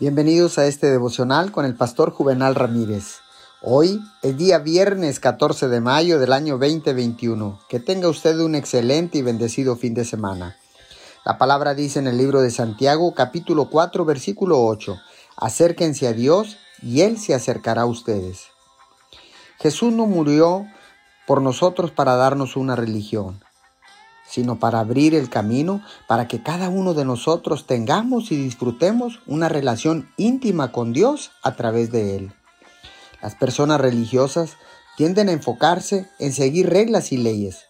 Bienvenidos a este devocional con el pastor Juvenal Ramírez. Hoy es día viernes 14 de mayo del año 2021. Que tenga usted un excelente y bendecido fin de semana. La palabra dice en el libro de Santiago capítulo 4 versículo 8. Acérquense a Dios y Él se acercará a ustedes. Jesús no murió por nosotros para darnos una religión sino para abrir el camino para que cada uno de nosotros tengamos y disfrutemos una relación íntima con Dios a través de Él. Las personas religiosas tienden a enfocarse en seguir reglas y leyes,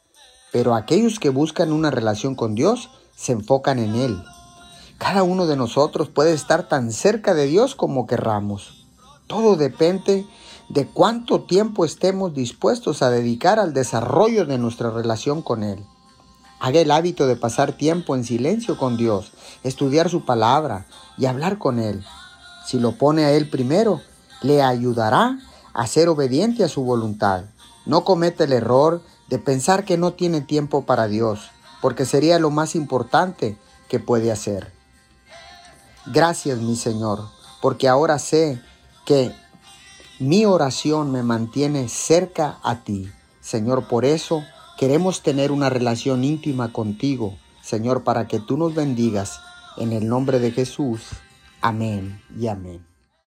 pero aquellos que buscan una relación con Dios se enfocan en Él. Cada uno de nosotros puede estar tan cerca de Dios como querramos. Todo depende de cuánto tiempo estemos dispuestos a dedicar al desarrollo de nuestra relación con Él. Haga el hábito de pasar tiempo en silencio con Dios, estudiar su palabra y hablar con Él. Si lo pone a Él primero, le ayudará a ser obediente a su voluntad. No cometa el error de pensar que no tiene tiempo para Dios, porque sería lo más importante que puede hacer. Gracias, mi Señor, porque ahora sé que mi oración me mantiene cerca a ti. Señor, por eso Queremos tener una relación íntima contigo, Señor, para que tú nos bendigas. En el nombre de Jesús. Amén y amén.